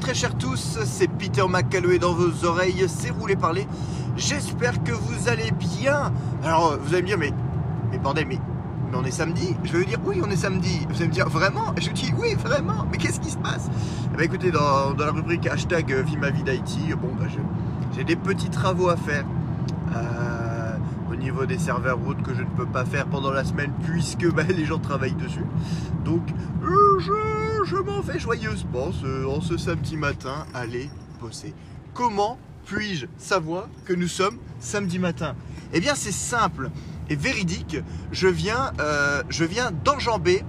Très chers tous, c'est Peter McCalloway dans vos oreilles, c'est Roulé Parler. J'espère que vous allez bien. Alors vous allez me dire, mais, mais bordel, mais, mais on est samedi Je vais vous dire, oui, on est samedi. Vous allez me dire, vraiment? Je vous dis, oui, vraiment. Mais qu'est-ce qui se passe? Eh bien écoutez, dans, la rubrique hashtag ma vie d'Haïti, bon, bah, j'ai des petits travaux à faire. Euh, au niveau des serveurs route que je ne peux pas faire pendant la semaine puisque bah, les gens travaillent dessus. Donc euh, je, je m'en fais joyeusement ce, en ce samedi matin aller bosser. Comment puis-je savoir que nous sommes samedi matin? Eh bien c'est simple et véridique. Je viens, euh, je viens d'enjamber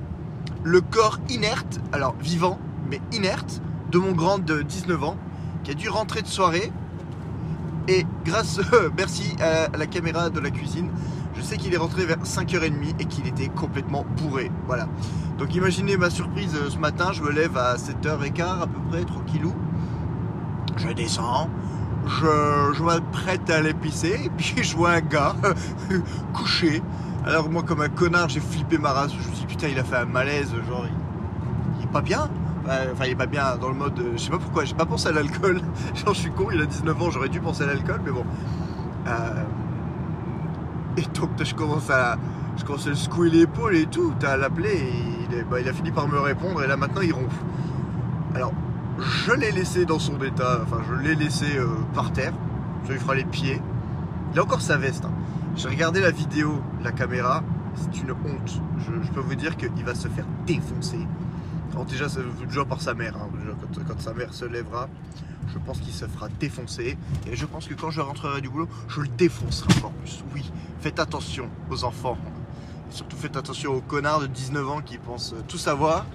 le corps inerte, alors vivant mais inerte, de mon grand de 19 ans qui a dû rentrer de soirée et grâce, merci à la caméra de la cuisine, je sais qu'il est rentré vers 5h30 et qu'il était complètement bourré. Voilà. Donc imaginez ma surprise euh, ce matin, je me lève à 7h15 à peu près, tranquillou. Je descends, je, je m'apprête à pisser, et puis je vois un gars couché. Alors moi comme un connard, j'ai flippé ma race, je me suis dit putain il a fait un malaise, genre il, il est pas bien. Enfin il est pas bien dans le mode, euh, je sais pas pourquoi, j'ai pas pensé à l'alcool. Genre je suis con, il a 19 ans, j'aurais dû penser à l'alcool, mais bon. Euh, Et donc je commence à, je commence à le secouer l'épaule et tout, t'as l'appeler et il, bah, il a fini par me répondre et là maintenant il ronfle. Alors je l'ai laissé dans son état, enfin je l'ai laissé euh, par terre, ça lui fera les pieds. Il a encore sa veste. hein. J'ai regardé la vidéo, la caméra, c'est une honte. Je, je peux vous dire qu'il va se faire défoncer. Alors déjà, déjà par sa mère. hein. Quand sa mère se lèvera, je pense qu'il se fera défoncer. Et je pense que quand je rentrerai du boulot, je le défoncerai encore plus. Oui, faites attention aux enfants. Et surtout faites attention aux connards de 19 ans qui pensent tout savoir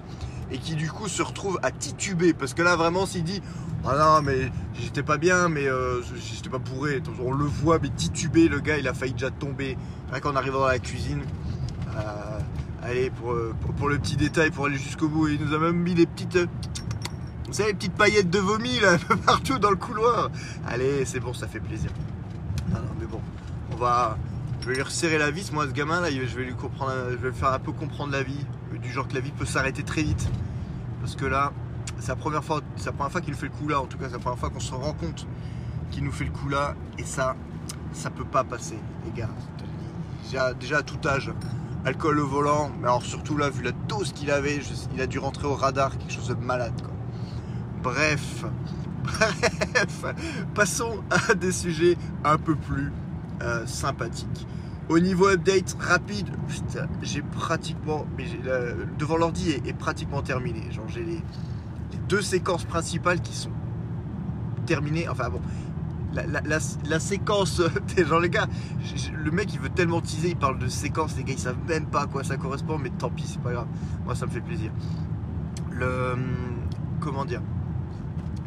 et qui du coup se retrouvent à tituber. Parce que là, vraiment, s'il dit Ah non, mais j'étais pas bien, mais euh, j'étais pas bourré. On le voit, mais tituber, le gars, il a failli déjà tomber. Rien qu'en arrivant dans la cuisine. Euh, allez, pour, pour, pour le petit détail, pour aller jusqu'au bout, il nous a même mis des petites. Savez, les petites paillettes de vomi là, un peu partout dans le couloir. Allez, c'est bon, ça fait plaisir. Non, non, mais bon, on va. Je vais lui resserrer la vis, moi, ce gamin là, je vais lui comprendre, je vais le faire un peu comprendre la vie, du genre que la vie peut s'arrêter très vite. Parce que là, c'est la première fois, c'est première fois qu'il fait le coup là, en tout cas, c'est la première fois qu'on se rend compte qu'il nous fait le coup là, et ça, ça peut pas passer, les gars. Déjà, à tout âge, alcool au volant, mais alors surtout là, vu la dose qu'il avait, il a dû rentrer au radar, quelque chose de malade quoi. Bref, bref, passons à des sujets un peu plus euh, sympathiques. Au niveau update rapide, j'ai pratiquement, mais la- devant l'ordi est, pratiquement terminé. Genre j'ai les, deux séquences principales qui sont terminées. Enfin bon, la, séquence, genre les gars, le mec il veut tellement teaser, il parle de séquence, les gars ils savent même pas à quoi ça correspond, mais tant pis, c'est pas grave. Moi ça me fait plaisir. Le comment dire?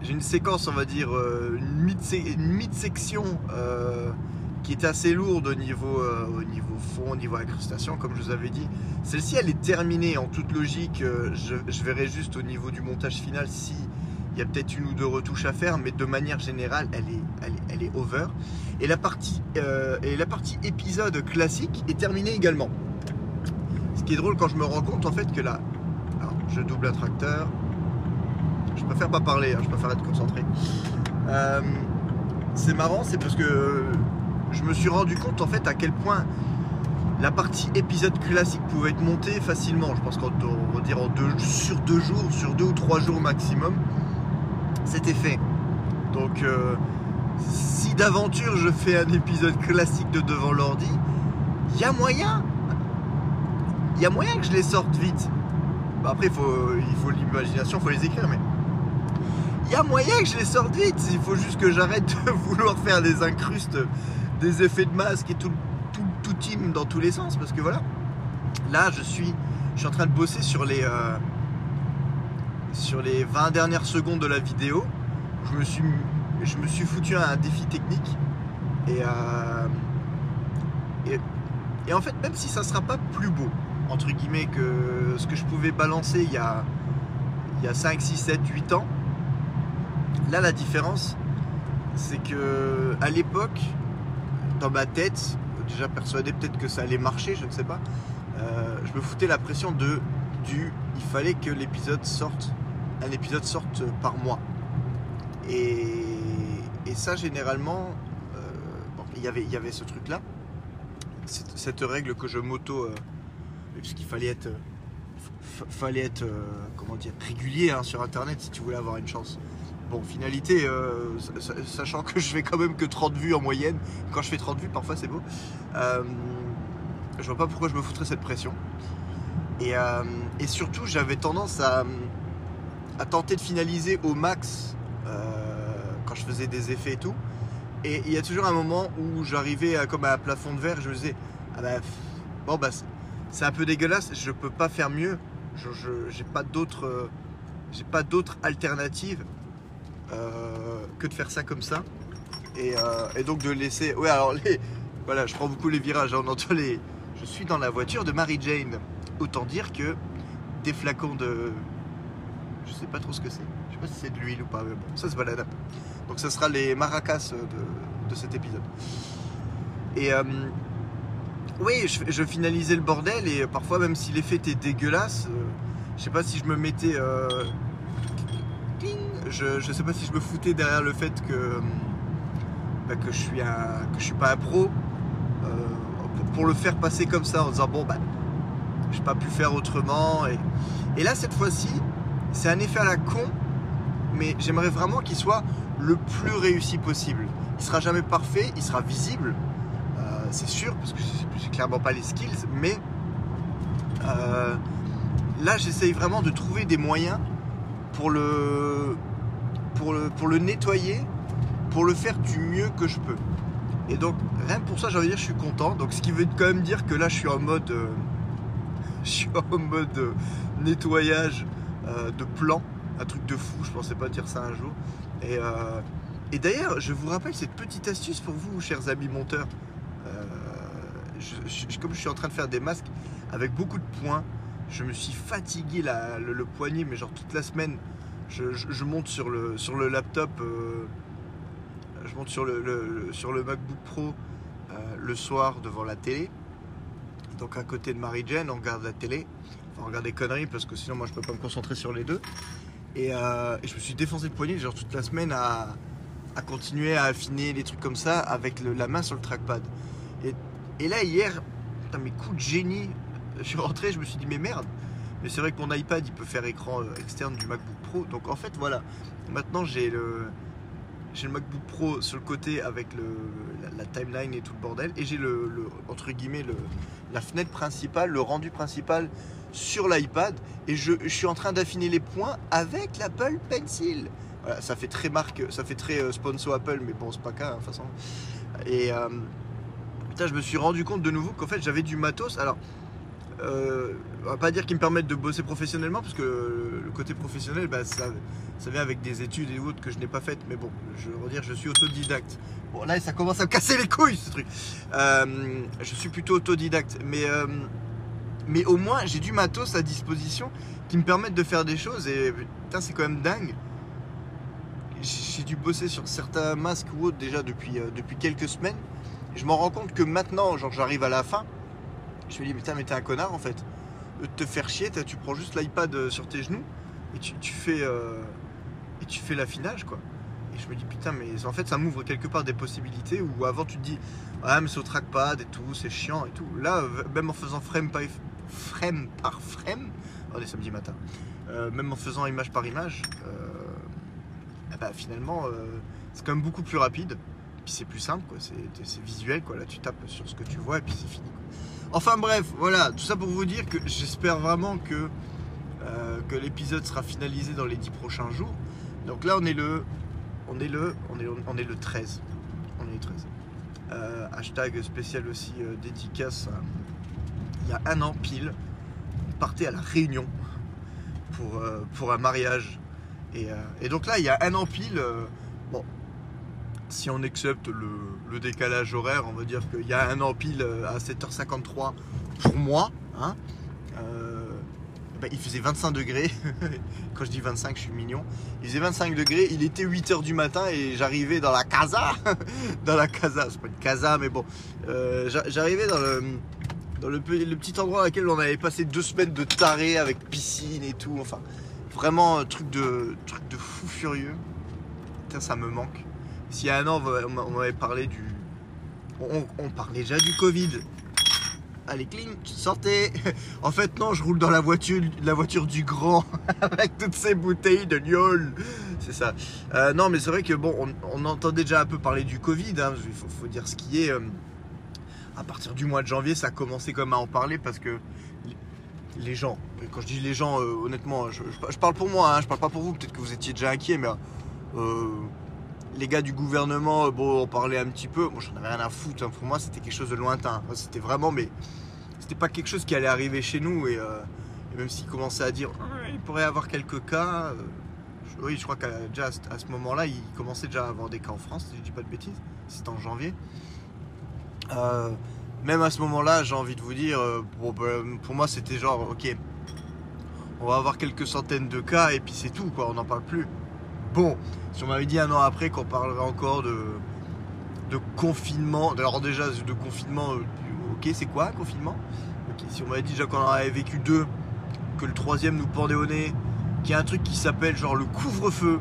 J'ai une séquence, on va dire, euh, une mid- une mid-section euh, qui est assez lourde au niveau, euh, au niveau fond, au niveau incrustation, comme je vous avais dit. Celle-ci elle est terminée en toute logique. je, verrai juste au niveau du montage final si il y a peut-être une ou deux retouches à faire, mais de manière générale, elle est, elle est, elle est over. Et la, partie, et la partie épisode classique est terminée également. Ce qui est drôle quand je me rends compte en fait que là, alors, je double un tracteur. Je préfère pas parler, hein, je préfère être concentré. Euh, c'est marrant, c'est parce que je me suis rendu compte en fait à quel point la partie épisode classique pouvait être montée facilement. Je pense qu'en on va dire en deux, sur deux jours, sur deux ou trois jours maximum, c'était fait. Donc, euh, si d'aventure je fais un épisode classique de devant l'ordi, il y a moyen. Il y a moyen que je les sorte vite. Bah, après, il faut l'imagination, il faut les écrire, mais il y a moyen que je les sorte vite. Il faut juste que j'arrête de vouloir faire des incrustes, des effets de masque et tout, tout, team dans tous les sens, parce que voilà. Là, je suis, je suis en train de bosser sur les, euh, sur les 20 dernières secondes de la vidéo. Je me suis, je me suis foutu un défi technique et, euh, et, en fait, même si ça sera pas plus beau, entre guillemets, que ce que je pouvais balancer il y a, il y a 5, 6, 7, 8 ans, là la différence, c'est que à l'époque, dans ma tête, déjà persuadé peut-être que ça allait marcher, je ne sais pas, euh, je me foutais la pression de du il fallait que l'épisode sorte, un épisode sorte par mois. Et, ça, généralement, euh, il y avait- ce truc-là, cette, cette règle que je m'auto. euh, puisqu'il fallait être. euh, fallait être. comment dire Régulier hein, sur internet si tu voulais avoir une chance. Bon, finalité, euh, sa- sa- sachant que je fais quand même que 30 vues en moyenne, quand je fais 30 vues, parfois c'est beau. euh, je vois pas pourquoi je me foutrais cette pression. Et, euh, surtout, j'avais tendance à, tenter de finaliser au max quand je faisais des effets et tout. Et il y a toujours un moment où j'arrivais comme à un plafond de verre, je me disais, ah bah, bon bah c'est- un peu dégueulasse, je peux pas faire mieux. J'ai pas d'autre j'ai pas d'autre alternative que de faire ça comme ça. Et, euh, et donc de laisser. Ouais alors les. Voilà, je prends beaucoup les virages, hein, on les. Je suis dans la voiture de Mary Jane. Autant dire que des flacons de. Je sais pas trop ce que c'est. Je sais pas si c'est de l'huile ou pas, mais bon, ça se balade. Donc ça sera les maracas de, de cet épisode. Et euh, oui, je, finalisais le bordel et parfois même si l'effet était dégueulasse, euh, je sais pas si je me mettais... euh, je, je sais pas si je me foutais derrière le fait que, bah, que, je, suis un, que je suis pas un pro euh, pour, le faire passer comme ça en disant bon bah j'ai pas pu faire autrement et, et là cette fois-ci c'est un effet à la con mais j'aimerais vraiment qu'il soit le plus réussi possible. Il sera jamais parfait, il sera visible, euh, c'est sûr, parce que j'ai clairement pas les skills, mais euh, là j'essaye vraiment de trouver des moyens pour le, pour, le, pour le nettoyer, pour le faire du mieux que je peux. Et donc rien pour ça j'ai envie de dire je suis content. Donc ce qui veut quand même dire que là je suis en mode, euh, je suis en mode euh, nettoyage euh, de plan un truc de fou, je pensais pas dire ça un jour. Et, et d'ailleurs, je vous rappelle cette petite astuce pour vous, chers amis monteurs. Comme je suis en train de faire des masques avec beaucoup de points, je me suis fatigué la- le, le poignet, mais genre toute la semaine. Je, monte sur le, sur le laptop, euh, je monte sur le, sur le MacBook Pro euh, le soir devant la télé. Donc à côté de Marie-Jane, on regarde la télé. Enfin, on regarde des conneries parce que sinon moi je peux pas me concentrer sur les deux. Et, euh, je me suis défoncé le poignet genre toute la semaine à, à continuer à affiner les trucs comme ça avec la main sur le trackpad. Et, et là hier, putain, mes coups de génie, je suis rentré, je me suis dit mais merde. Mais c'est vrai que mon iPad il peut faire écran euh, externe du MacBook Pro. Donc en fait voilà, maintenant j'ai le j'ai le MacBook Pro sur le côté avec le, la, timeline et tout le bordel. Et j'ai le, entre guillemets le, la fenêtre principale, le rendu principal sur l'iPad. Et je, je suis en train d'affiner les points avec l'Apple Pencil. Voilà, ça fait très marque, ça fait très euh, sponsor Apple, mais bon, c'est pas cas, de toute façon. Et euh, je me suis rendu compte de nouveau qu'en fait j'avais du matos. Alors, euh, on va pas dire qu'ils me permettent de bosser professionnellement, parce que le côté professionnel, bah, ça, ça vient avec des études et autres que je n'ai pas faites. Mais bon, je veux dire, je suis autodidacte. Bon, là, ça commence à me casser les couilles, ce truc. Euh, je suis plutôt autodidacte, mais, euh, mais au moins, j'ai du matos à disposition qui me permettent de faire des choses. Et putain, c'est quand même dingue. J'ai dû bosser sur certains masques ou autres déjà depuis, depuis quelques semaines. Je m'en rends compte que maintenant, genre, j'arrive à la fin. Je me dis, putain, mais t'es un connard en fait. De te faire chier, tu prends juste l'iPad euh, sur tes genoux et tu, fais, euh, et tu fais l'affinage quoi. Et je me dis, putain, mais en fait, ça m'ouvre quelque part des possibilités où avant tu te dis, ah, mais c'est au trackpad et tout, c'est chiant et tout. Là, euh, même en faisant frame par frame, par frame samedi matin, même en faisant image par image, eh ben, finalement, c'est quand même beaucoup plus rapide. Puis c'est plus simple, quoi. C'est, c'est visuel, quoi. Là, tu tapes sur ce que tu vois et puis c'est fini. Enfin bref, voilà, tout ça pour vous dire que j'espère vraiment que, euh, que l'épisode sera finalisé dans les 10 prochains jours. Donc là, on est le, on est le, on est, on est le 13. On est le 13. Euh, hashtag spécial aussi euh, dédicace. il y a un an pile, on partait à la Réunion pour, pour un mariage. Et, et donc là, il y a un an pile, si on accepte le, décalage horaire, on va dire qu'il y a un an pile euh, à 7h53 pour moi. Hein, euh, ben, il faisait 25 degrés. Quand je dis 25, je suis mignon. Il faisait 25 degrés. Il était 8h du matin et j'arrivais dans la casa. dans la casa, c'est pas une casa, mais bon. Euh, j'a- j'arrivais dans le. Petit endroit dans lequel on avait passé deux semaines de taré avec piscine et tout, enfin vraiment truc de, truc de fou furieux. Putain, ça me manque. S'il y a un an, on m'avait parlé du. On, on, parlait déjà du Covid. Allez, clean, sortez En fait, non, je roule dans la voiture, la voiture du grand avec toutes ces bouteilles de liol. C'est ça. Euh, non, mais c'est vrai que bon, on, entend déjà un peu parler du Covid. Il hein. faut, dire ce qui est. Euh, à partir du mois de janvier, ça a commencé comme à en parler parce que les gens, quand je dis les gens, euh, honnêtement, je, parle pour moi, hein, je parle pas pour vous, peut-être que vous étiez déjà inquiet, mais les gars du gouvernement, bon, on parlait un petit peu, moi j'en avais rien à foutre, hein. pour moi c'était quelque chose de lointain, c'était vraiment, mais c'était pas quelque chose qui allait arriver chez nous, et, même s'ils commençaient à dire, il pourrait y avoir quelques cas, oui, je crois qu'à à ce moment-là, il commençait déjà à avoir des cas en France, si je dis pas de bêtises. C'était en janvier. Euh, même à ce moment-là, j'ai envie de vous dire, euh, bah, pour moi, c'était genre, ok, on va avoir quelques centaines de cas et puis c'est tout, on n'en parle plus. Bon, si on m'avait dit un an après qu'on parlerait encore de, de confinement, alors déjà de confinement, euh, ok, c'est quoi confinement? Si on m'avait dit déjà qu'on en avait vécu deux, que le troisième nous pendait au nez, qu'il y a un truc qui s'appelle genre le couvre-feu.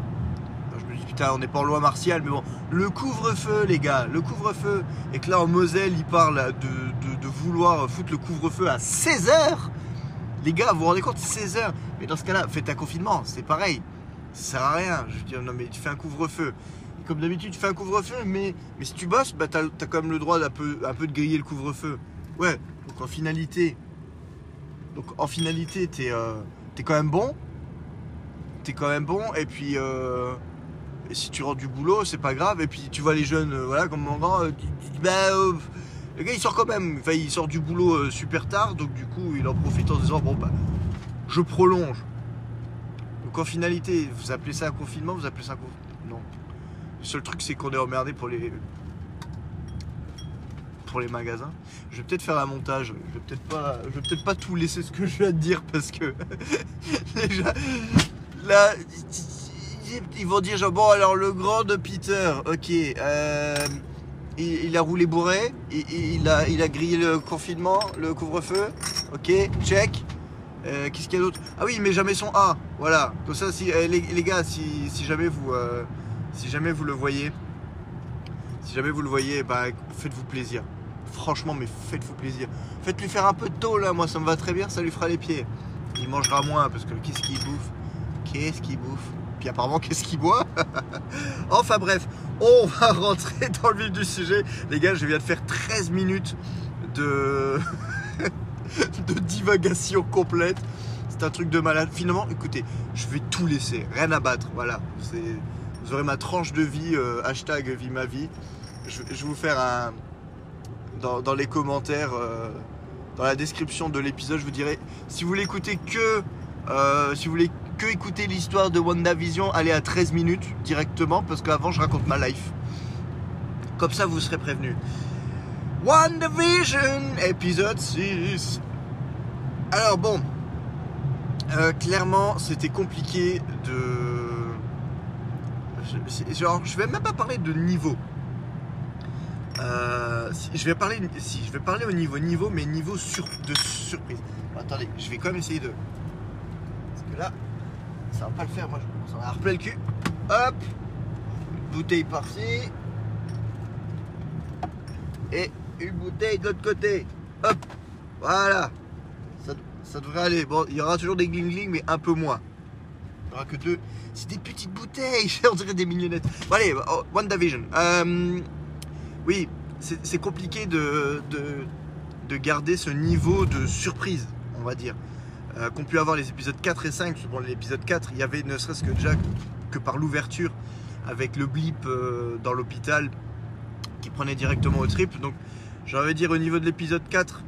Je me dis putain, on n'est pas en loi martiale, mais bon, le couvre-feu, les gars, le couvre-feu. Et que là en Moselle, il parle de, vouloir foutre le couvre-feu à 16h. Les gars, vous vous rendez compte, 16h. Mais dans ce cas-là, faites un confinement, c'est pareil. Ça sert à rien. Je veux dire, non, mais tu fais un couvre-feu. Comme d'habitude, tu fais un couvre-feu, mais, mais si tu bosses, bah, tu as, quand même le droit d'un peu, un peu de griller le couvre-feu. Ouais, donc en finalité, donc en finalité, t'es euh, es quand même bon, quand même bon. Et puis, euh, si tu rentres du boulot, c'est pas grave. Et puis, tu vois les jeunes, euh, voilà, comme mon grand, bah, le gars il sort quand même. Enfin, il sort du boulot super tard, donc du coup, il en profite en disant, bon, bah, je prolonge. Donc, en finalité, vous appelez ça un confinement, vous appelez ça un confinement Non. Le seul truc, c'est qu'on est emmerdé pour les pour les magasins. Je vais peut-être faire un montage. Je vais peut-être pas, je vais peut-être pas tout laisser ce que je viens de dire parce que déjà, là, ils vont dire genre, bon, alors le grand de Peter, ok, euh, il, a roulé bourré, il, a, il a grillé le confinement, le couvre-feu, ok, check. Euh, qu'est-ce qu'il y a d'autre? Ah oui, il met jamais son A, voilà. Comme ça, si, euh, les, gars, si, jamais vous, si jamais vous le voyez, si jamais vous le voyez, bah, faites-vous plaisir. Franchement, mais faites-vous plaisir. Faites-lui faire un peu de taux là, moi ça me va très bien, ça lui fera les pieds. Il mangera moins parce que qu'est-ce qu'il bouffe? Qu'est-ce qu'il bouffe? Puis apparemment, qu'est-ce qu'il boit? Enfin bref, on va rentrer dans le vif du sujet. Les gars, je viens de faire 13 minutes de, de divagation complète. C'est un truc de malade. Finalement, écoutez, je vais tout laisser, rien à battre. Voilà, vous aurez ma tranche de vie, euh, hashtag vie ma vie. Je, vais vous faire un. Dans, les commentaires, euh, dans la description de l'épisode, je vous dirai si vous l'écoutez que. Euh, si vous voulez que écouter l'histoire de WandaVision, allez à 13 minutes directement parce qu'avant je raconte ma life. Comme ça vous serez prévenu. WandaVision, épisode 6. Alors bon, euh, clairement c'était compliqué de... Genre, je vais même pas parler de niveau. Euh, je vais parler, si je vais parler au niveau niveau, mais niveau sur, de surprise. attendez, je vais quand même essayer de. Parce que là, ça va pas le faire, moi je commence à repler le cul. Hop bouteille par-ci. Et une bouteille de l'autre côté. Hop Voilà ça, devrait aller. Bon, il y aura toujours des gling mais un peu moins. Il n'y aura que deux. C'est des petites bouteilles, on dirait des mignonnettes. Bon, allez, oh, WandaVision. Euh, oui, c'est compliqué de, de, de garder ce niveau de surprise, on va dire. Euh, qu'ont pu avoir les épisodes 4 et 5. Bon, l'épisode 4, il y avait ne serait-ce que déjà que par l'ouverture avec le blip euh, dans l'hôpital qui prenait directement au trip. Donc, j'aurais dire au niveau de l'épisode 4,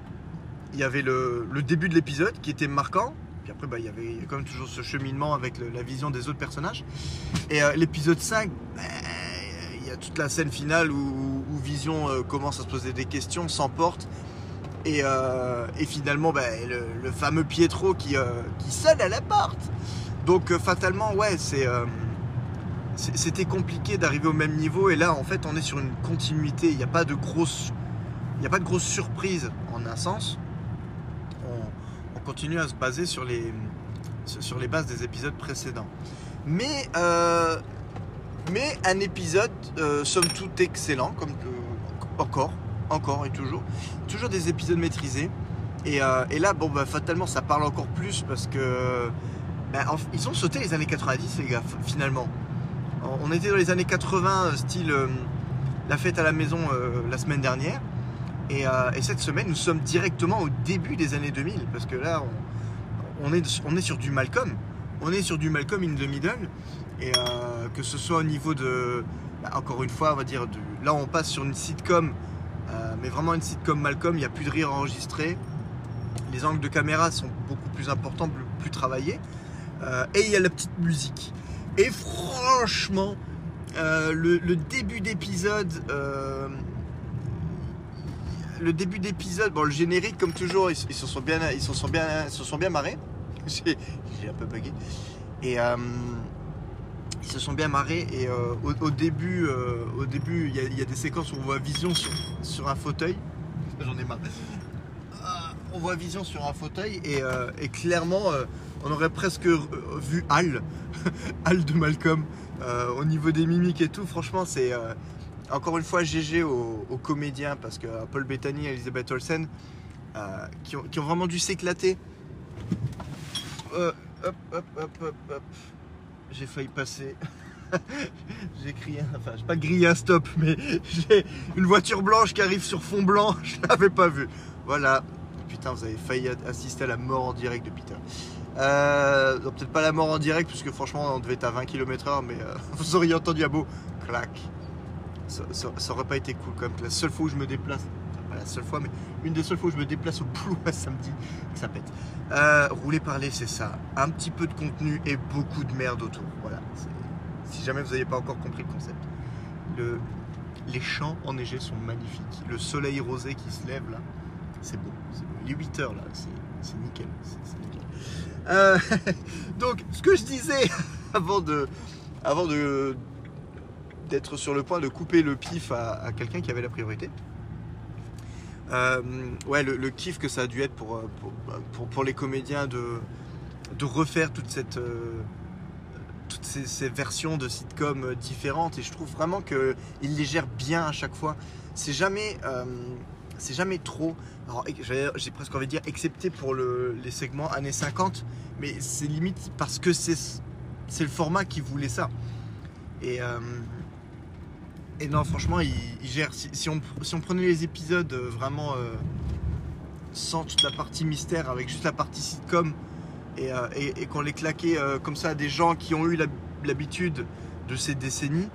il y avait le, début de l'épisode qui était marquant. Puis après, bah, il y avait comme toujours ce cheminement avec la vision des autres personnages. Et euh, l'épisode 5, bah, il y a toute la scène finale où, Vision commence à se poser des questions, s'emporte euh, et, finalement, bah, le, fameux Pietro qui, euh, qui sonne à la porte. Donc euh, fatalement, ouais, c'est, c'était compliqué d'arriver au même niveau. Et là, en fait, on est sur une continuité. Il n'y a pas de grosse, il a pas de grosse surprise en un sens. On, continue à se baser sur les, sur les bases des épisodes précédents. Mais Mais un épisode, euh, somme toute, excellent, comme euh, encore, encore et toujours. Toujours des épisodes maîtrisés. Et, euh, là, bon, bah, fatalement, ça parle encore plus parce que. bah, ils ont sauté les années 90, les gars, finalement. On était dans les années 80, euh, style euh, la fête à la maison euh, la semaine dernière. Et, euh, et cette semaine, nous sommes directement au début des années 2000. Parce que là, on, est, on est sur du Malcolm. On est sur du Malcolm in the Middle. Et euh, que ce soit au niveau de. bah, encore une fois, on va dire. de- là, on passe sur une sitcom. euh, mais vraiment une sitcom Malcolm. Il n'y a plus de rire enregistré. Les angles de caméra sont beaucoup plus importants, plus, travaillés. Et il y a la petite musique. Et franchement, le début d'épisode. Le début d'épisode, bon, le générique, comme toujours, ils, se sont bien, ils se sont bien, se sont bien marrés. J'ai un peu bugué. Et euh, ils se sont bien marrés. Et euh, au, début, euh, au début, il y, a- des séquences où on voit Vision sur, un fauteuil. J'en ai marre. On voit Vision sur un fauteuil et, et clairement, on aurait presque vu Hal, Hal de Malcolm, au niveau des mimiques et tout. Franchement, c'est encore une fois GG aux, comédiens parce que euh, Paul Bettany et Elizabeth Olsen euh, qui, ont, vraiment dû s'éclater. Euh, hop, hop, hop, hop, hop. J'ai failli passer. j'ai crié, enfin, j'ai pas grillé un stop, mais j'ai une voiture blanche qui arrive sur fond blanc, je l'avais pas vu. Voilà. Putain, vous avez failli assister à la mort en direct de Peter. Euh, peut-être pas la mort en direct, puisque franchement, on devait être à 20 km/h, mais euh, vous auriez entendu un beau clac. Ça, pas été cool quand même. La seule fois où je me déplace, pas la seule fois, mais une des seules fois où je me déplace au Plouin samedi, ça pète. Euh, rouler parler, c'est ça. Un petit peu de contenu et beaucoup de merde autour. Voilà. Si jamais vous n'avez pas encore compris le concept. Le- les champs enneigés sont magnifiques. Le soleil rosé qui se lève là, c'est beau. est 8 heures là, c'est nickel. Euh, donc, ce que je disais avant de d'être sur le point de couper le pif à, quelqu'un qui avait la priorité. Euh, ouais, le, kiff que ça a dû être pour, euh, pour, pour, pour les comédiens de, de refaire toute cette, euh, toutes ces, versions de sitcom euh, différentes. Et je trouve vraiment qu'ils les gèrent bien à chaque fois. C'est jamais, c'est jamais trop. J'ai presque envie de dire, excepté pour le- les segments années 50, mais c'est limite parce que c'est le format qui voulait ça. Et, et non, franchement, il, il gère. Si, on, si on prenait les épisodes euh, vraiment euh, sans toute la partie mystère, avec juste la partie sitcom, et, euh, et- qu'on les claquait comme ça à des gens qui ont eu l'hab- l'habitude de ces décennies,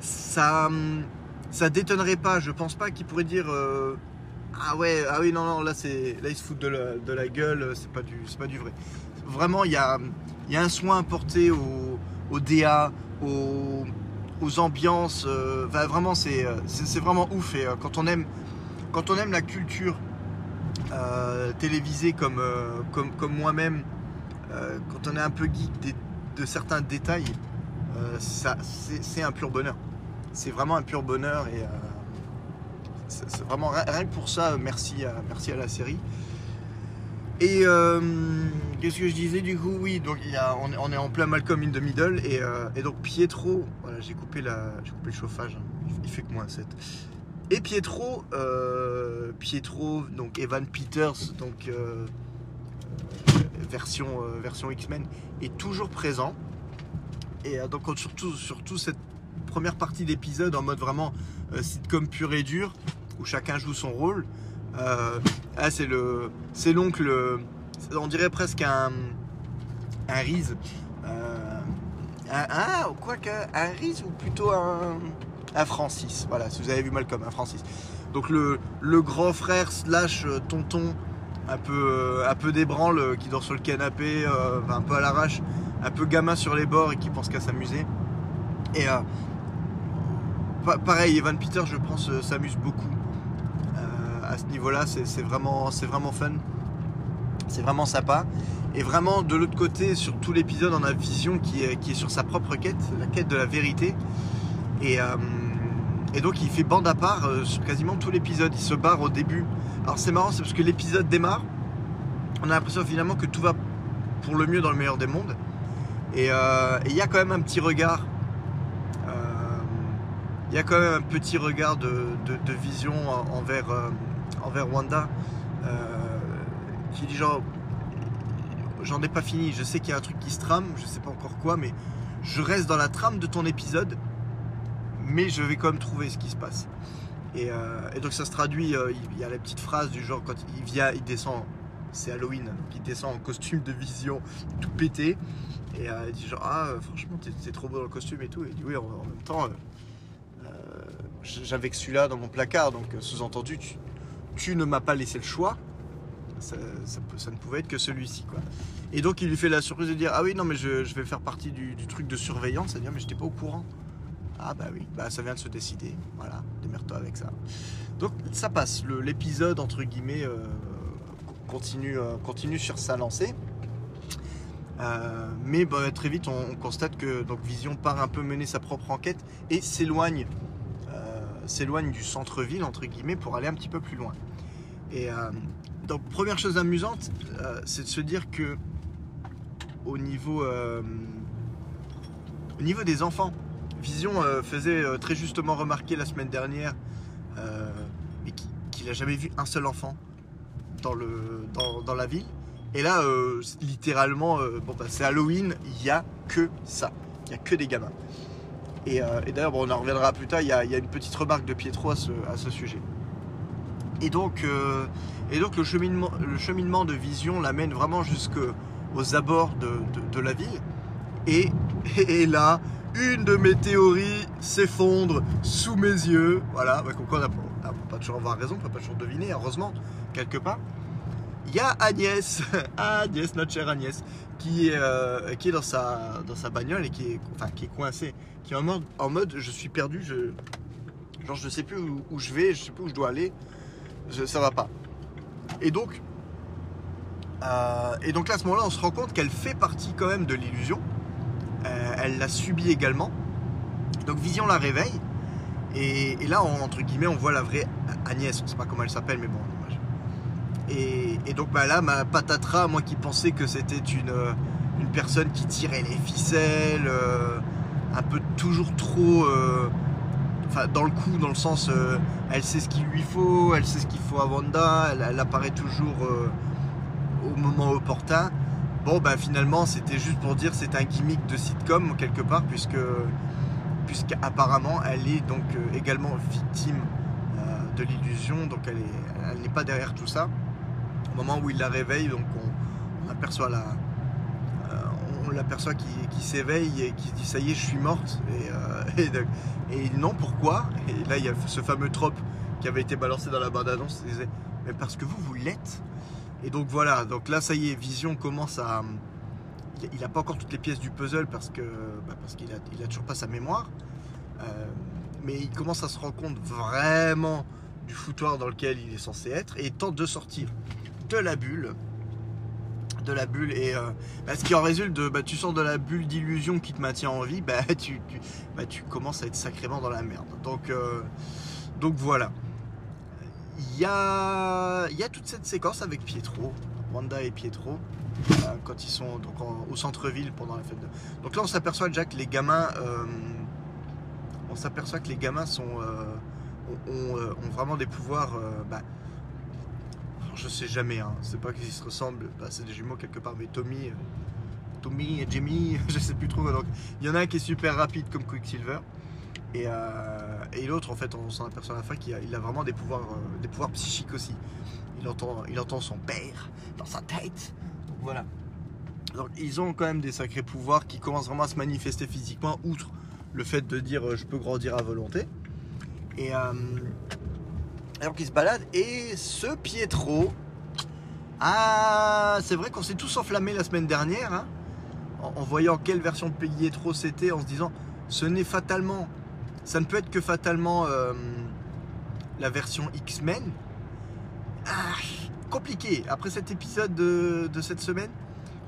ça, hum, ça détonnerait pas. Je pense pas qu'ils pourraient dire ah ouais, ah oui non non là là ils se foutent de la, de la gueule, c'est pas du pas du vrai. Vraiment il y a y a un soin apporté au, au DA, au- aux ambiances. euh, vraiment c'est euh, c'est vraiment ouf et euh, quand on aime quand on aime la culture télévisée comme comme moi-même, quand on est un peu geek des- de certains détails, c'est un pur bonheur. C'est vraiment un pur bonheur et c'est vraiment rien rien que pour ça, merci à, merci à la série. Et euh, qu'est-ce que je disais du coup? Oui, donc on, est, en plein Malcolm in the Middle et, euh, donc Pietro, voilà, j'ai coupé, le chauffage, hein, il fait que moins 7. Et Pietro, euh, Pietro, donc Evan Peters, donc version, version X-Men, est toujours présent. Et donc surtout, surtout cette première partie d'épisode en mode vraiment sitcom pur et dur, où chacun joue son rôle. Euh, ah, c'est le, c'est l'oncle, euh, on dirait presque un, un Reese. Euh, un, ah, quoi un Reese ou plutôt un, un Francis. Voilà, si vous avez vu Malcolm, un Francis. Donc le, le grand frère slash tonton, un peu, un peu débranle, qui dort sur le canapé, un peu à l'arrache, un peu gamin sur les bords et qui pense qu'à s'amuser. Et pa- pareil, Evan Peters, je pense, s'amuse beaucoup à ce niveau-là. C'est vraiment, c'est vraiment fun. C'est vraiment sympa. Et vraiment, de l'autre côté, sur tout l'épisode, on a Vision qui est, sur sa propre quête, la quête de la vérité. Et, euh, donc, il fait bande à part euh, sur quasiment tout l'épisode. Il se barre au début. Alors, c'est marrant, c'est parce que l'épisode démarre. On a l'impression finalement que tout va pour le mieux dans le meilleur des mondes. Et euh, il y a quand même un petit regard il y a quand même un petit regard de, vision envers, envers Wanda euh, qui dit genre j'en ai pas fini, je sais qu'il y a un truc qui se trame, je sais pas encore quoi, mais je reste dans la trame de ton épisode, mais je vais quand même trouver ce qui se passe. Et, euh, donc ça se traduit, euh, il y a la petite phrase du genre quand il vient, il descend, c'est Halloween, donc il descend en costume de vision, tout pété, et il dit genre ah franchement t'es trop beau dans le costume et tout, et il dit oui en, en même temps j'avais que celui-là dans mon placard, donc sous-entendu tu, tu ne m'as pas laissé le choix, ça, ne pouvait être que celui-ci quoi. Et donc il lui fait la surprise de dire ah oui non mais je, vais faire partie du, truc de surveillance, c'est-à-dire mais j'étais pas au courant. Ah bah oui, bah ça vient de se décider, voilà, démerde-toi avec ça. Donc ça passe, l'épisode entre guillemets euh, continue, euh, continue sur sa lancée. Euh, mais bah, très vite on, on constate que donc Vision part un peu mener sa propre enquête et s'éloigne s'éloigne du centre-ville entre guillemets pour aller un petit peu plus loin. Et euh, donc première chose amusante, euh, c'est de se dire que au niveau euh, au niveau des enfants, Vision faisait très justement remarquer la semaine dernière qu'il n'a jamais vu un seul enfant dans, le, dans, dans la ville. Et là, littéralement, bon, bah, c'est Halloween, il n'y a que ça. Il n'y a que des gamins. Et, euh, et d'ailleurs, on en reviendra plus tard, il y a, une petite remarque de Pietro à ce, sujet. Et donc, euh, et donc le, cheminement, de vision l'amène vraiment jusqu'aux abords de, la ville. Et, là, une de mes théories s'effondre sous mes yeux. Voilà, bah, on on peut pas toujours avoir raison, on peut pas toujours deviner, heureusement, quelque part. Il y a Agnès, Agnès, notre chère Agnès, qui est, euh, qui est dans, sa, dans sa bagnole et qui est, enfin, qui est coincée, qui est en mode, je suis perdu, je, genre je sais plus où, je vais, je sais plus où je dois aller, je- ça va pas. Et donc, euh, et donc là à ce moment-là, on se rend compte qu'elle fait partie quand même de l'illusion. Euh, elle l'a subi également. Donc Vision la réveille. Et, là, on- entre guillemets, on voit la vraie Agnès. On sait pas comment elle s'appelle, mais bon. Et, donc bah, là, ma patatras, moi qui pensais que c'était une, euh, une personne qui tirait les ficelles, euh, un peu toujours trop euh, enfin, dans le coup, dans le sens, elle sait ce qu'il lui faut, elle sait ce qu'il faut à Wanda, elle, apparaît toujours au moment opportun. Bon, ben finalement, c'était juste pour dire c'est un gimmick de sitcom quelque part, puisque puisqu'apparemment elle est donc également victime de l'illusion, donc elle est- elle n'est pas derrière tout ça. Au moment où il la réveille, donc on, aperçoit la, euh, on l'aperçoit qui, qui s'éveille et qui dit ça y est, je suis morte. Et, euh, et non, pourquoi? Et là, il y a ce fameux trope qui avait été balancé dans la bande-annonce. Il disait, mais parce que vous, vous l'êtes. Et donc voilà, donc là, ça y est, Vision commence à. Il n'a pas encore toutes les pièces du puzzle parce que bah, parce qu'il a, il a toujours pas sa mémoire. Euh, mais il commence à se rendre compte vraiment du foutoir dans lequel il est censé être et il tente de sortir de la bulle. De la bulle et euh, bah, ce qui en résulte de bah, tu sors de la bulle d'illusion qui te maintient en vie bah tu, tu, bah, tu commences à être sacrément dans la merde. Donc euh, donc voilà. Il y a y a toute cette séquence avec Pietro Wanda et Pietro euh, quand ils sont donc au centre-ville pendant la fête de... donc là on s'aperçoit déjà que les gamins euh, on s'aperçoit que les gamins sont ont, vraiment des pouvoirs bah, je sais jamais, hein. c'est pas qu'ils se ressemblent, bah, c'est des jumeaux quelque part, mais Tommy, euh, Tommy et Jamie, je sais plus trop. Donc il y en a un qui est super rapide comme Quicksilver, et, euh, et l'autre en fait on s'en aperçoit à la fin qu'il a, vraiment des pouvoirs, euh, des pouvoirs psychiques aussi. Il entend, il entend son père dans sa tête. Donc voilà. Donc ils ont quand même des sacrés pouvoirs qui commencent vraiment à se manifester physiquement, outre le fait de dire je peux grandir à volonté. Et qu'ils se baladent et ce Pietro. Ah c'est vrai qu'on s'est tous enflammés la semaine dernière hein, en, voyant quelle version de Pietro c'était en se disant ce n'est fatalement ça ne peut être que fatalement euh, la version X-Men. Ah, compliqué. Après cet épisode de, cette semaine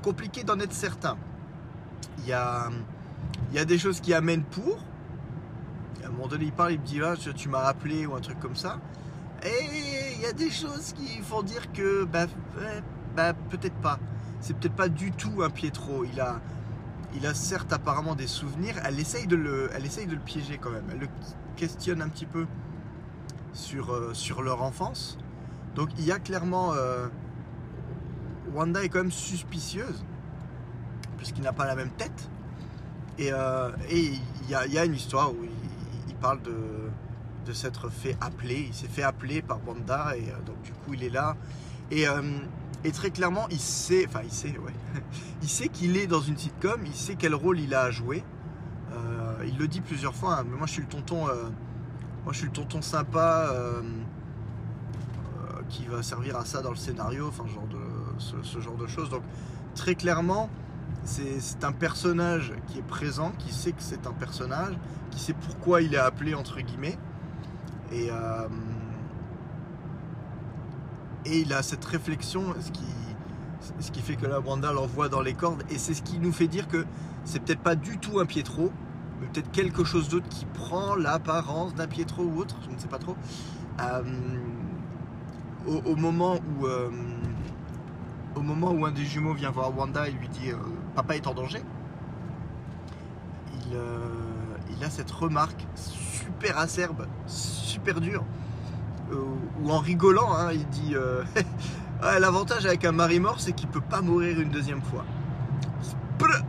compliqué d'en être certain. Il y a, y des choses qui amènent pour. À un moment donné il parle il me dit là tu m'as rappelé ou un truc comme ça et il y a des choses qui font dire que bah, bah, peut-être pas. C'est peut-être pas du tout un Pietro. Il a, il a certes apparemment des souvenirs, elle essaye de le, elle essaye de le piéger quand même. Elle le questionne un petit peu sur, euh, sur leur enfance. Donc il y a clairement... euh, Wanda est quand même suspicieuse, puisqu'il n'a pas la même tête. Et, euh, il, y a, y a une histoire où il parle de, de s'être fait appeler. Il s'est fait appeler par Wanda, et euh, donc du coup il est là. Et, euh, et très clairement, il sait, enfin il sait, ouais, il sait qu'il est dans une sitcom, il sait quel rôle il a à jouer. Euh, il le dit plusieurs fois. hein, mais moi je suis le tonton, moi je suis le tonton sympa qui va servir à ça dans le scénario, enfin genre de ce, ce genre de choses. Donc très clairement, c'est un personnage qui est présent, qui sait que c'est un personnage, qui sait pourquoi il est appelé entre guillemets. Et, euh, et il a cette réflexion, ce qui, ce qui fait que la Wanda l'envoie dans les cordes. Et c'est ce qui nous fait dire que c'est peut-être pas du tout un Pietro, mais peut-être quelque chose d'autre qui prend l'apparence d'un Pietro ou autre, je ne sais pas trop. Euh, au, moment où, euh, au moment où un des jumeaux vient voir Wanda et lui dit Papa est en danger, il, il a cette remarque super acerbe, super dure, euh, où en rigolant, hein, il dit euh, L'avantage avec un mari mort, c'est qu'il peut pas mourir une deuxième fois.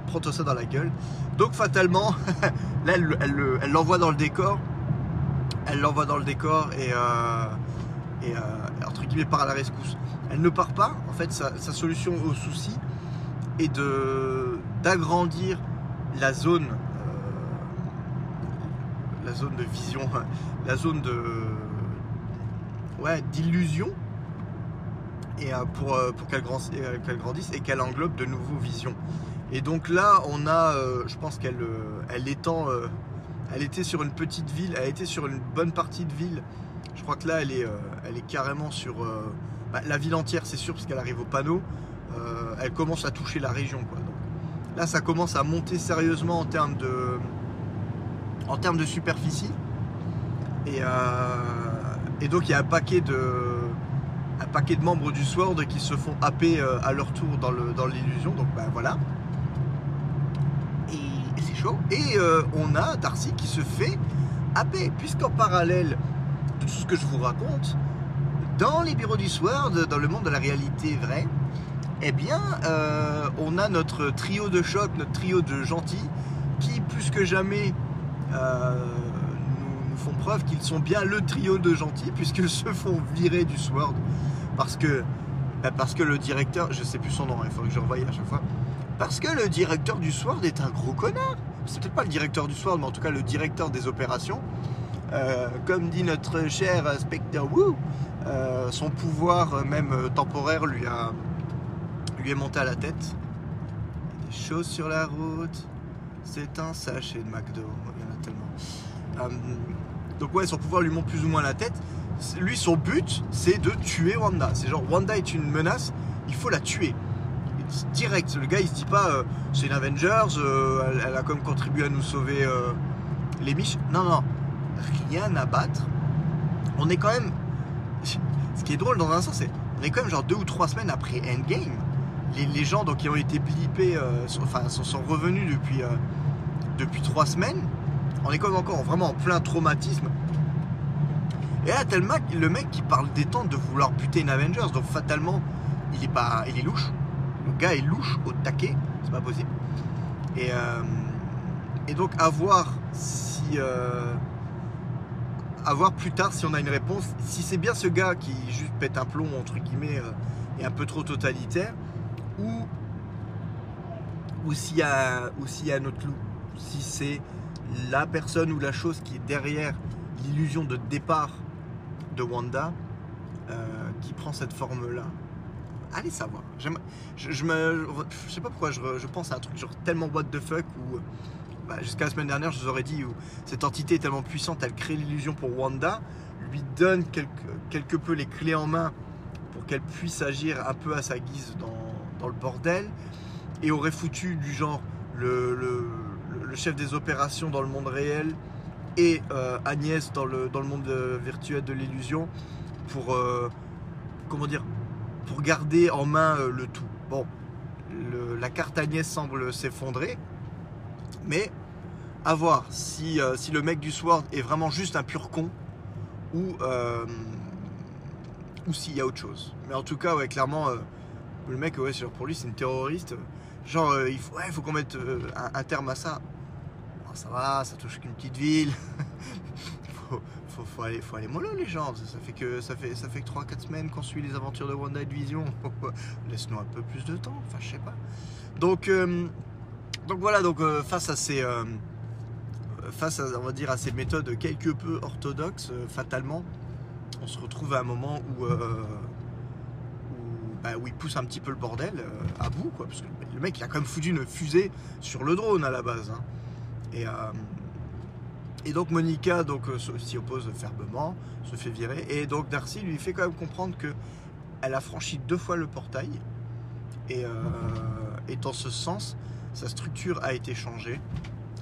Prends-toi ça dans la gueule. Donc fatalement, là, elle elle le- elle l'envoie dans le décor. Elle l'envoie dans le décor et, euh, entre guillemets part à la rescousse. Elle ne part pas. En fait, sa, sa solution au souci est de d'agrandir la zone, zone de vision, la zone de ouais d'illusion et euh, pour, euh, pour euh, qu'elle grandisse et qu'elle englobe de nouveaux visions. Et donc là, on a, je pense qu'elle elle étend, elle était sur une petite ville, elle était sur une bonne partie de ville. Je crois que là, elle est, carrément sur bah, la ville entière, c'est sûr, parce qu'elle arrive au panneau. Elle commence à toucher la région. Quoi. Donc, là, ça commence à monter sérieusement en termes de, en termes de superficie. Et, euh, donc, il y a un paquet de, membres du SWORD qui se font happer euh, à leur tour dans l'illusion. donc, ben voilà. Et, c'est chaud. Et euh, on a Darcy qui se fait happer, puisqu'en parallèle de tout ce que je vous raconte, dans les bureaux du SWORD, dans le monde de la réalité vraie, eh bien, on a notre trio de choc, notre trio de gentils, qui plus que jamais nous, nous font preuve qu'ils sont bien le trio de gentils, puisqu'ils se font virer du SWORD, parce que, bah, parce que le directeur, je sais plus son nom, il faudrait que je revoie à chaque fois, parce que le directeur du SWORD est un gros connard. C'est peut-être pas le directeur du SWORD, mais en tout cas le directeur des opérations. Euh, comme dit notre cher Spectre Wu, euh, son pouvoir euh, même euh, temporaire lui, a, lui est monté à la tête. Des choses sur la route. C'est un sachet de McDo. Il y en a tellement. Donc ouais, son pouvoir lui monte plus ou moins la tête. Lui, son but, c'est de tuer Wanda. C'est genre Wanda est une menace, il faut la tuer. Direct. Le gars, il se dit pas, euh, c'est une Avengers, euh, elle, elle a comme contribué à nous sauver euh, les miches. Non, non, rien à battre. On est quand même. Ce qui est drôle dans un sens, c'est on est quand même genre deux ou trois semaines après Endgame. Les, les gens qui ont été blippés, sont, enfin, sont, revenus depuis, depuis trois semaines. On est quand même encore vraiment en plein traumatisme. Et là, le mec qui parle des temps de vouloir buter une Avengers, donc fatalement, il est pas, il est louche. Le gars est louche au taquet, c'est pas possible. Et, euh, donc à voir si, euh, à voir plus tard si on a une réponse. Si c'est bien ce gars qui juste pète un plomb entre guillemets euh, et un peu trop totalitaire, ou ou s'il y a ou s'il y a un autre loup, si c'est la personne ou la chose qui est derrière l'illusion de départ de Wanda euh, qui prend cette forme-là. Allez savoir. Je, je sais pas pourquoi je, pense à un truc genre tellement what the fuck où bah, jusqu'à la semaine dernière je vous aurais dit où cette entité est tellement puissante, elle crée l'illusion pour Wanda, lui donne quelque, peu les clés en main pour qu'elle puisse agir un peu à sa guise dans, le bordel et aurait foutu du genre le- le chef des opérations dans le monde réel et euh, Agnès dans le, monde euh, virtuel de l'illusion pour euh, comment dire pour garder en main le tout. Bon, la carte Agnès semble s'effondrer Mais à voir si, le mec du Sword est vraiment juste un pur con ou, ou s'il y a autre chose. Mais en tout cas, ouais, clairement, le mec, ouais, pour lui, c'est une terroriste. Genre, il faut, faut qu'on mette un terme à ça. Ça va, ça touche qu'une petite ville. faut, faut, aller, faut mollo, les gens. Ça, fait que ça fait, que 3-4 semaines qu'on suit les aventures de One Night Vision. Laisse-nous un peu plus de temps. Enfin, je sais pas. Donc, voilà. Face à ces, méthodes quelque peu orthodoxes, euh, fatalement, on se retrouve à un moment où, euh, bah, il pousse un petit peu le bordel euh, à bout. Parce que le mec, il a quand même foutu une fusée sur le drone à la base. hein. Et, euh, et donc Monica donc euh, s'y oppose fermement, se fait virer. Et donc Darcy lui fait quand même comprendre que elle a franchi deux fois le portail. Et, euh, dans ce sens, sa structure a été changée.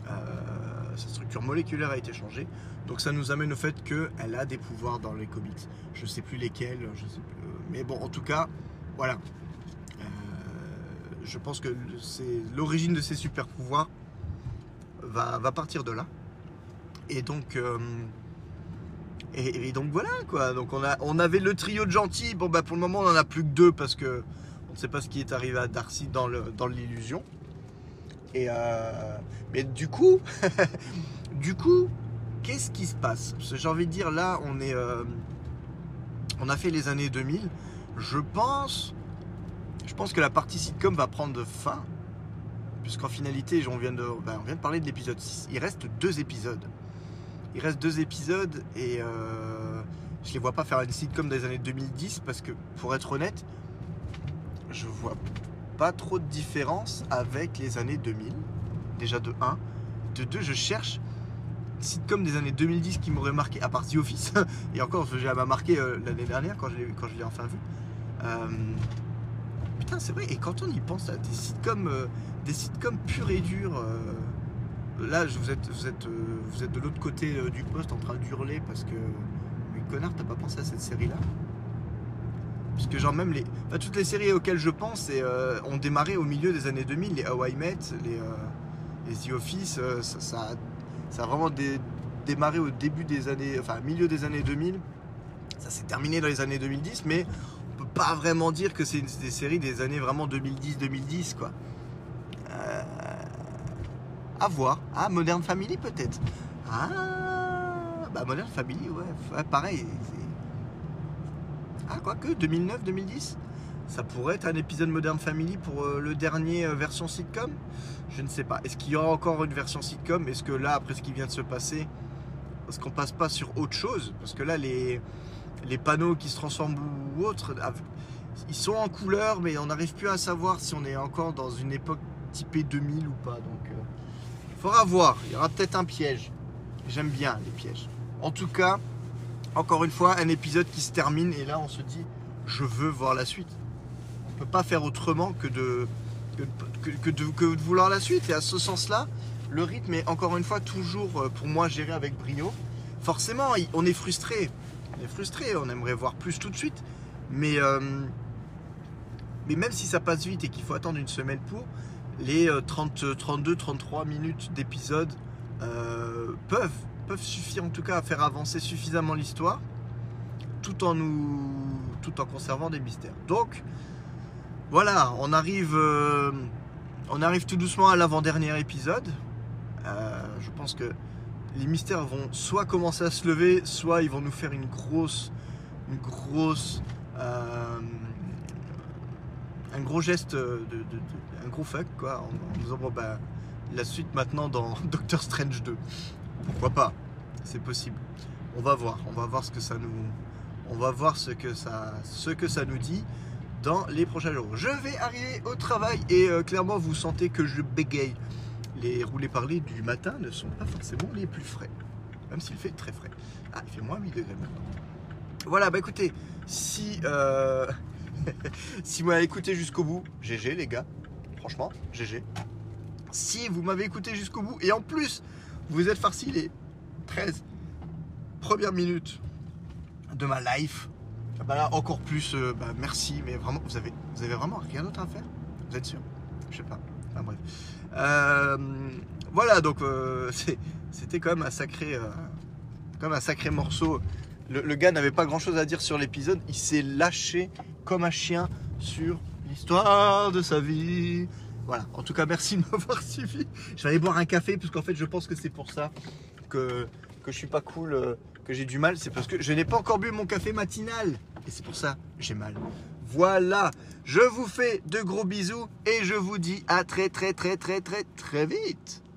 Euh, sa structure moléculaire a été changée. Donc ça nous amène au fait qu'elle a des pouvoirs dans les comics. Je sais plus lesquels, je sais plus. euh, Mais bon, en tout cas, voilà. Je pense que c'est l'origine de ses super pouvoirs va, partir de là. Et donc, euh, et, donc voilà quoi. Donc on, a, on avait le trio de gentils. Bon bah pour le moment on en a plus que deux parce que on ne sait pas ce qui est arrivé à Darcy dans l'illusion. Et euh, mais du coup, du coup, qu'est-ce qui se passe? J'ai envie de dire là on est, euh, on a fait les années 2000. Je pense, je pense que la partie sitcom va prendre fin. Puisqu'en finalité, on vient, de, ben, on vient de parler de l'épisode 6. Il reste deux épisodes. Il reste deux épisodes et euh, je les vois pas faire une sitcom des années 2010 parce que, pour être honnête, je vois pas trop de différence avec les années 2000. Déjà de 1. De 2, je cherche sitcom des années 2010 qui m'aurait marqué, à part The Office. et encore, j'ai m'a marqué euh, l'année dernière quand je l'ai quand je l'ai enfin vu. Euh, C'est vrai. Et quand on y pense à des sitcoms, euh, des sitcoms purs et durs, euh, là, vous êtes, vous êtes, euh, vous êtes de l'autre côté euh, du poste en train d'hurler parce que, mais connard, t'as pas pensé à cette série-là? Puisque genre même les, enfin, toutes les séries auxquelles je pense euh, ont démarré au milieu des années 2000, les How I Met, les, les The Office, ça, ça, a- vraiment dé- démarré au début des années, enfin milieu des années 2000. Ça s'est terminé dans les années 2010, mais peut pas vraiment dire que c'est des séries des années vraiment 2010-2010 quoi. Euh, à voir. Ah, Modern Family peut-être. Ah, bah Modern Family, ouais, ouais, pareil. Ah, quoique, 2009-2010 Ça pourrait être un épisode Modern Family pour euh, le dernier euh, version sitcom? Je ne sais pas. Est-ce qu'il y aura encore une version sitcom? Est-ce que là, après ce qui vient de se passer, est-ce qu'on passe pas sur autre chose? Parce que là, les, les panneaux qui se transforment ou autres, ils sont en couleur, mais on n'arrive plus à savoir si on est encore dans une époque typée 2000 ou pas. Donc, euh, faudra voir. Il y aura peut-être un piège. J'aime bien les pièges. En tout cas, encore une fois, un épisode qui se termine et là, on se dit, je veux voir la suite. On peut pas faire autrement que de que, de, vouloir la suite. Et à ce sens-là, le rythme est encore une fois toujours euh, pour moi géré avec brio. Forcément, il- on est frustré. On est frustré. On aimerait voir plus tout de suite. Mais euh, mais même si ça passe vite et qu'il faut attendre une semaine pour, les euh, 30, 32, 33 minutes d'épisode euh, peuvent, peuvent suffire en tout cas à faire avancer suffisamment l'histoire tout en nous tout en conservant des mystères. Donc voilà, on arrive euh, on arrive tout doucement à l'avant-dernier épisode. Je pense que les mystères vont soit commencer à se lever, soit ils vont nous faire une grosse une grosse euh, un gros geste de, un gros fuck quoi en, en disant bon bah la suite maintenant dans Doctor Strange 2 pourquoi pas? C'est possible. On va voir. On va voir ce que ça nous on va voir ce que ça ce que ça nous dit dans les prochains jours. Je vais arriver au travail et euh, clairement vous sentez que je bégaye les roulés parlés du matin ne sont pas forcément les plus frais même s'il fait très frais ah il fait moins 8 degrés maintenant voilà bah écoutez si euh, si vous m'avez écouté jusqu'au bout, GG les gars. Franchement, GG. Si vous m'avez écouté jusqu'au bout et en plus, vous êtes farci les 13 premières minutes de ma life, bah là encore plus, euh, bah merci, mais vraiment, vous avez, vous avez vraiment rien d'autre à faire Vous êtes sûr? Je sais pas. Bref. Euh, voilà, donc euh, c'était quand même un sacré, euh, même un sacré morceau. Le, gars n'avait pas grand chose à dire sur l'épisode. Il s'est lâché comme un chien sur l'histoire de sa vie. Voilà. En tout cas, merci de m'avoir suivi. Je vais aller boire un café parce qu'en fait, je pense que c'est pour ça que que je suis pas cool, que j'ai du mal. C'est parce que je n'ai pas encore bu mon café matinal et c'est pour ça que j'ai mal. Voilà. Je vous fais de gros bisous et je vous dis à très très très très très très vite.